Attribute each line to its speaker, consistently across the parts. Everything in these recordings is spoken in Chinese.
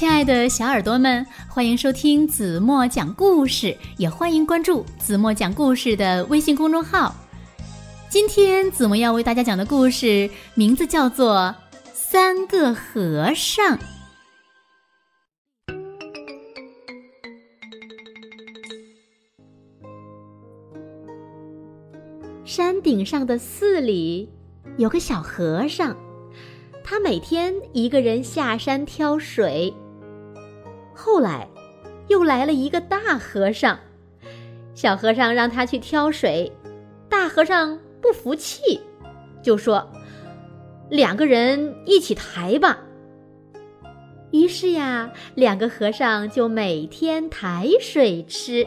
Speaker 1: 亲爱的小耳朵们，欢迎收听子墨讲故事，也欢迎关注子墨讲故事的微信公众号。今天子墨要为大家讲的故事名字叫做《三个和尚》。山顶上的寺里有个小和尚，他每天一个人下山挑水。后来，又来了一个大和尚，小和尚让他去挑水，大和尚不服气，就说：“两个人一起抬吧。”于是呀，两个和尚就每天抬水吃。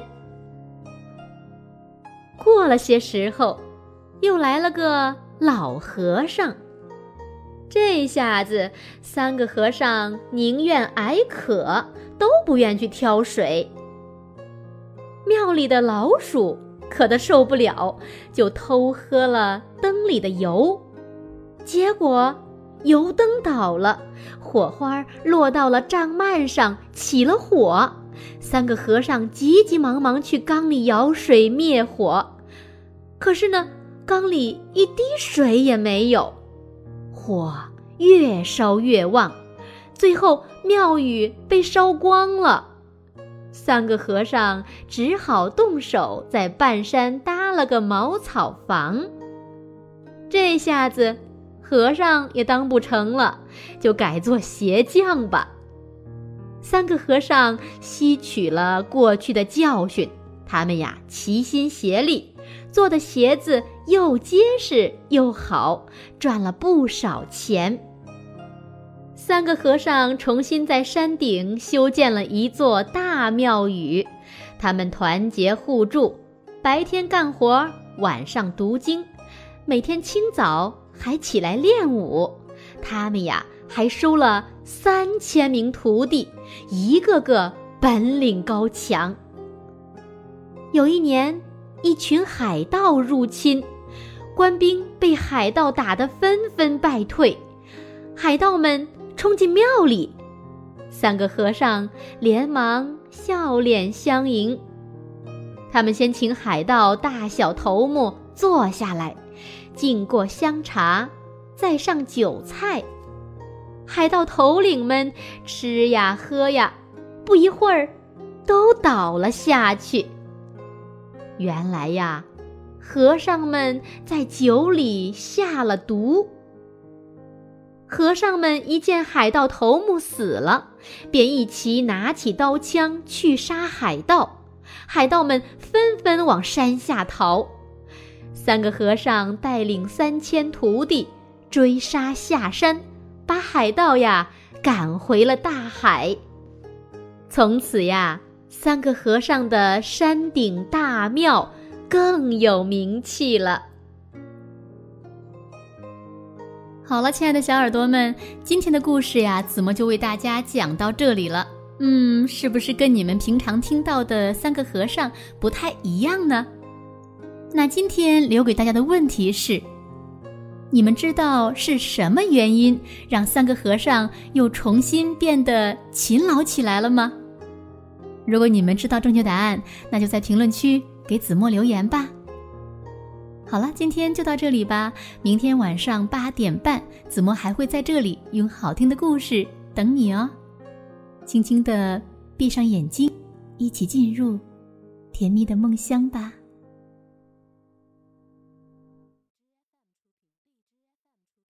Speaker 1: 过了些时候。又来了个老和尚，这下子三个和尚宁愿挨渴，都不愿去挑水。庙里的老鼠渴得受不了，就偷喝了灯里的油，结果油灯倒了，火花落到了帐幔上，起了火。三个和尚急急忙忙去缸里舀水灭火，可是呢。缸里一滴水也没有，火越烧越旺，最后庙宇被烧光了。三个和尚只好动手在半山搭了个茅草房。这下子，和尚也当不成了，就改做鞋匠吧。三个和尚吸取了过去的教训，他们呀齐心协力。做的鞋子又结实又好，赚了不少钱。三个和尚重新在山顶修建了一座大庙宇，他们团结互助，白天干活，晚上读经，每天清早还起来练武。他们呀，还收了三千名徒弟，一个个本领高强。有一年。一群海盗入侵，官兵被海盗打得纷纷败退。海盗们冲进庙里，三个和尚连忙笑脸相迎。他们先请海盗大小头目坐下来，敬过香茶，再上酒菜。海盗头领们吃呀喝呀，不一会儿，都倒了下去。原来呀，和尚们在酒里下了毒。和尚们一见海盗头目死了，便一齐拿起刀枪去杀海盗。海盗们纷纷往山下逃。三个和尚带领三千徒弟追杀下山，把海盗呀赶回了大海。从此呀。三个和尚的山顶大庙更有名气了。好了，亲爱的小耳朵们，今天的故事呀，子墨就为大家讲到这里了。嗯，是不是跟你们平常听到的三个和尚不太一样呢？那今天留给大家的问题是：你们知道是什么原因让三个和尚又重新变得勤劳起来了吗？如果你们知道正确答案，那就在评论区给子墨留言吧。好了，今天就到这里吧。明天晚上八点半，子墨还会在这里用好听的故事等你哦。轻轻的闭上眼睛，一起进入甜蜜的梦乡吧。